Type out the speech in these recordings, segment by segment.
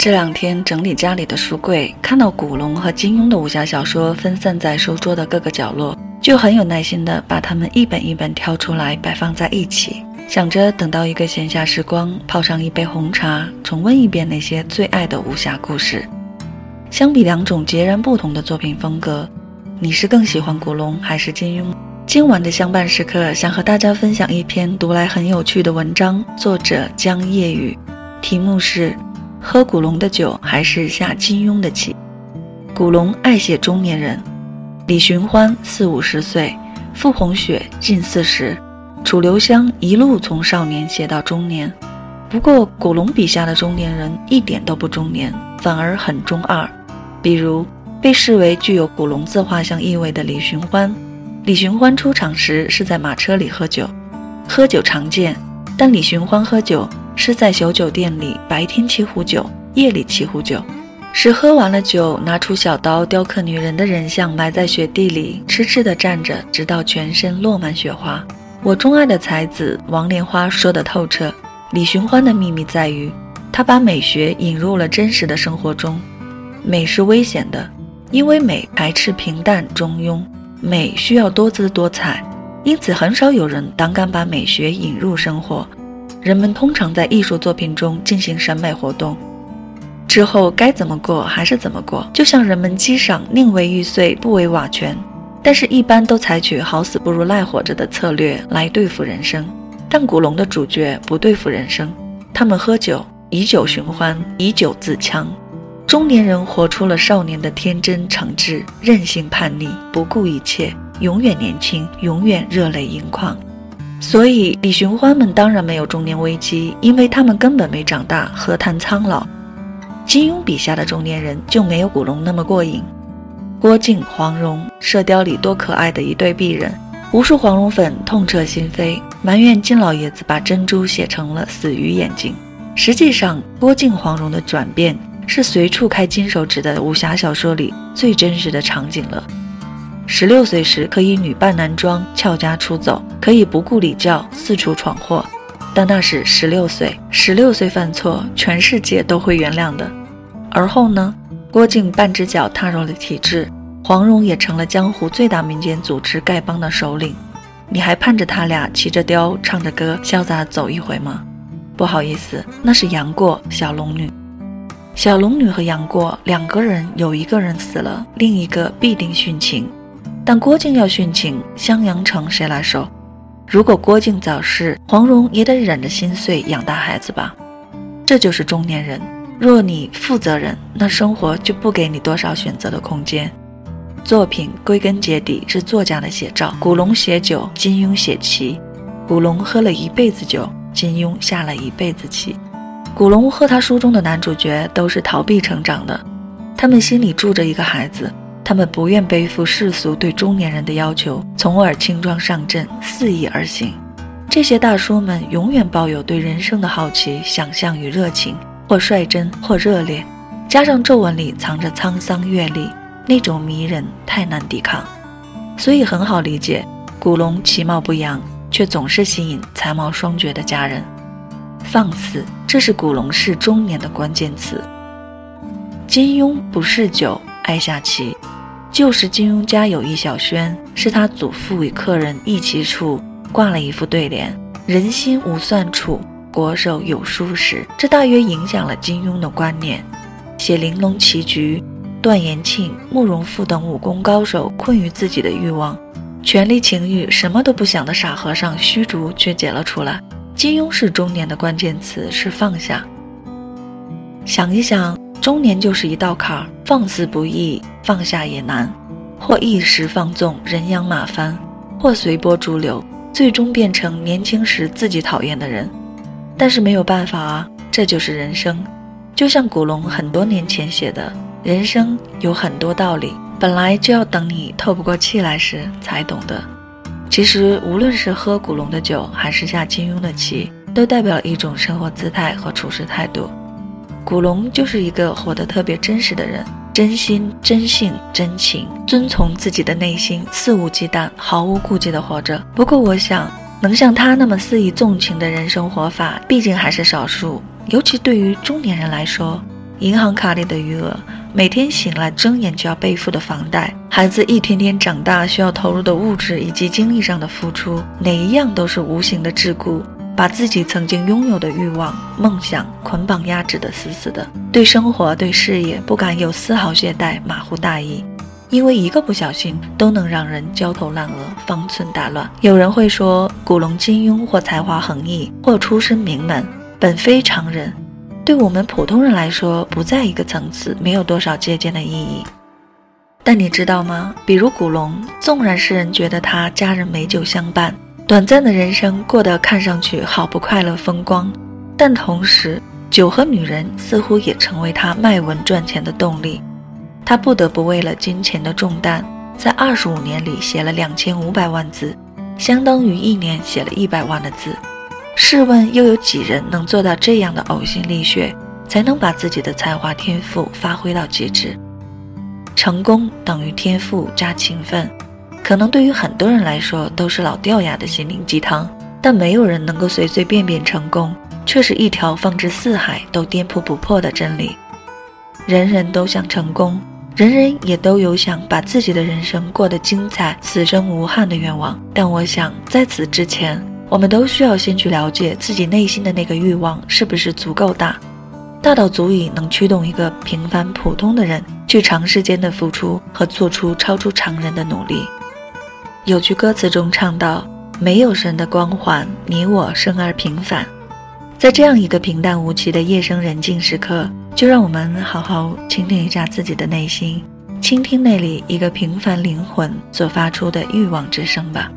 这两天整理家里的书柜，看到古龙和金庸的武侠小说分散在书桌的各个角落，就很有耐心的把它们一本一本挑出来摆放在一起，想着等到一个闲暇时光，泡上一杯红茶，重温一遍那些最爱的武侠故事。相比两种截然不同的作品风格，你是更喜欢古龙还是金庸？今晚的相伴时刻，想和大家分享一篇读来很有趣的文章，作者江夜雨，题目是。喝古龙的酒还是下金庸的棋？古龙爱写中年人，李寻欢四五十岁，傅红雪近四十，楚留香一路从少年写到中年。不过古龙笔下的中年人一点都不中年，反而很中二。比如被视为具有古龙自画像意味的李寻欢，李寻欢出场时是在马车里喝酒，喝酒常见，但李寻欢喝酒。是在小酒店里白天沏壶酒，夜里沏壶酒，是喝完了酒拿出小刀雕刻女人的人像埋在雪地里，痴痴地站着，直到全身落满雪花。我钟爱的才子王莲花说得透彻，李寻欢的秘密在于，他把美学引入了真实的生活中。美是危险的，因为美排斥平淡中庸，美需要多姿多彩，因此很少有人胆敢把美学引入生活。人们通常在艺术作品中进行审美活动，之后该怎么过还是怎么过，就像人们激赏“宁为玉碎，不为瓦全”，但是一般都采取好死不如赖活着的策略来对付人生。但古龙的主角不对付人生，他们喝酒，以酒寻欢，以酒自强。中年人活出了少年的天真诚挚、任性叛逆、不顾一切，永远年轻，永远热泪盈眶。所以，李寻欢们当然没有中年危机，因为他们根本没长大，何谈苍老？金庸笔下的中年人就没有古龙那么过瘾。郭靖、黄蓉，《射雕》里多可爱的一对璧人，无数黄蓉粉痛彻心扉，埋怨金老爷子把珍珠写成了死鱼眼睛。实际上，郭靖、黄蓉的转变是随处开金手指的武侠小说里最真实的场景了。十六岁时可以女扮男装翘家出走，可以不顾礼教四处闯祸，但那是十六岁，十六岁犯错，全世界都会原谅的。而后呢，郭靖半只脚踏入了体制，黄蓉也成了江湖最大民间组织丐帮的首领，你还盼着他俩骑着雕唱着歌潇洒走一回吗？不好意思，那是杨过小龙女，小龙女和杨过两个人有一个人死了，另一个必定殉情。但郭靖要殉情，襄阳城谁来守？如果郭靖早逝，黄蓉也得忍着心碎养大孩子吧。这就是中年人。若你负责任，那生活就不给你多少选择的空间。作品归根结底是作家的写照。古龙写酒，金庸写棋。古龙喝了一辈子酒，金庸下了一辈子棋。古龙和他书中的男主角都是逃避成长的，他们心里住着一个孩子。他们不愿背负世俗对中年人的要求，从而轻装上阵，肆意而行。这些大叔们永远抱有对人生的好奇、想象与热情，或率真，或热烈，加上皱纹里藏着沧桑阅历，那种迷人太难抵抗。所以很好理解，古龙其貌不扬，却总是吸引才貌双绝的佳人。放肆，这是古龙式中年的关键词。金庸不嗜酒，爱下棋。旧时金庸家有一小轩，是他祖父与客人一起处，挂了一副对联：“人心无算处，国手有书时。”这大约影响了金庸的观念。写玲珑棋局，段延庆、慕容复等武功高手困于自己的欲望、权力、情欲，什么都不想的傻和尚虚竹却解了出来。金庸是中年的关键词是放下。想一想。中年就是一道坎儿，放肆不易，放下也难，或一时放纵，人仰马翻，或随波逐流，最终变成年轻时自己讨厌的人。但是没有办法啊，这就是人生。就像古龙很多年前写的：“人生有很多道理，本来就要等你透不过气来时才懂得。”其实，无论是喝古龙的酒，还是下金庸的棋，都代表了一种生活姿态和处事态度。古龙就是一个活得特别真实的人，真心、真性、真情，遵从自己的内心，肆无忌惮、毫无顾忌地活着。不过，我想，能像他那么肆意纵情的人生活法，毕竟还是少数。尤其对于中年人来说，银行卡里的余额，每天醒来睁眼就要背负的房贷，孩子一天天长大需要投入的物质以及精力上的付出，哪一样都是无形的桎梏，把自己曾经拥有的欲望、梦想捆绑压制的死死的。对生活、对事业不敢有丝毫懈怠、马虎大意，因为一个不小心都能让人焦头烂额、方寸大乱。有人会说，古龙、金庸或才华横溢，或出身名门。本非常人，对我们普通人来说不在一个层次，没有多少借鉴的意义。但你知道吗？比如古龙，纵然世人觉得他家人美酒相伴，短暂的人生过得看上去好不快乐风光，但同时酒和女人似乎也成为他卖文赚钱的动力。他不得不为了金钱的重担，在二十五年里写了两千五百万字，相当于一年写了一百万的字。试问，又有几人能做到这样的呕心沥血，才能把自己的才华天赋发挥到极致？成功等于天赋加勤奋，可能对于很多人来说都是老掉牙的心灵鸡汤，但没有人能够随随便便成功，却是一条放之四海都颠扑不破的真理。人人都想成功，人人也都有想把自己的人生过得精彩、此生无憾的愿望，但我想在此之前。我们都需要先去了解自己内心的那个欲望是不是足够大，大到足以能驱动一个平凡普通的人去长时间的付出和做出超出常人的努力。有句歌词中唱到：“没有神的光环，你我生而平凡。”在这样一个平淡无奇的夜深人静时刻，就让我们好好倾听一下自己的内心，倾听那里一个平凡灵魂所发出的欲望之声吧。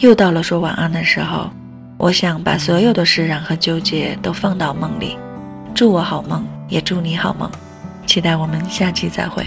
又到了说晚安的时候，我想把所有的释然和纠结都放到梦里，祝我好梦，也祝你好梦，期待我们下期再会。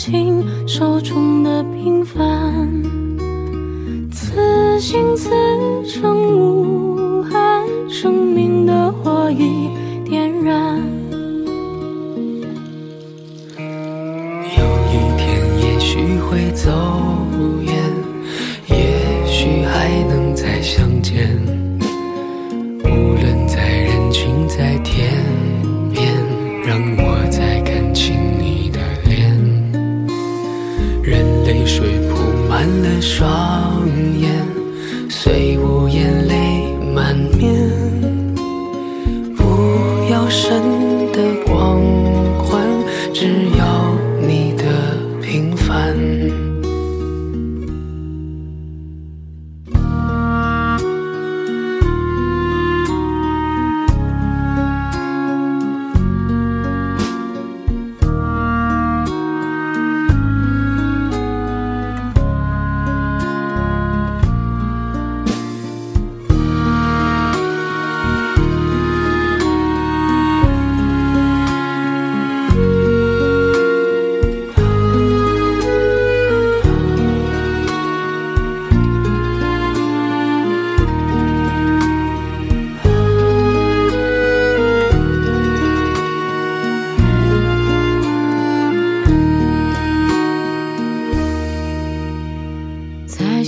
握紧手中的平凡。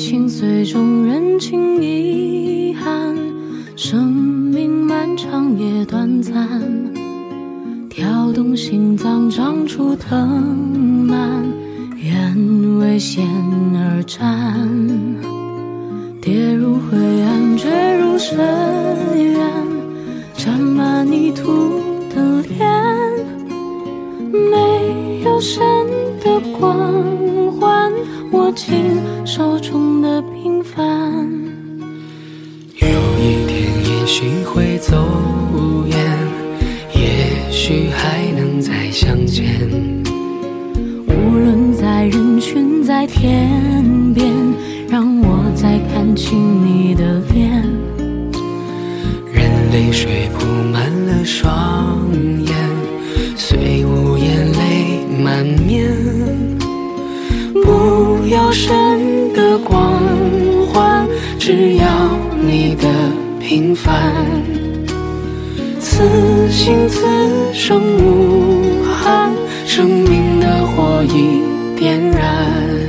情碎中人情遗憾，生命漫长也短暂，跳动心脏长出藤蔓，愿为险而战，跌入灰暗，坠入深渊，沾满泥土的脸。没有神的光。握紧手中的平凡。有一天也许会走远，也许还能再相见。无论在人群，在天边，让我再看清你的脸。任泪水铺满了双眼，虽无言泪满面。神的光环，只要你的平凡。此心此生无憾，生命的火已点燃。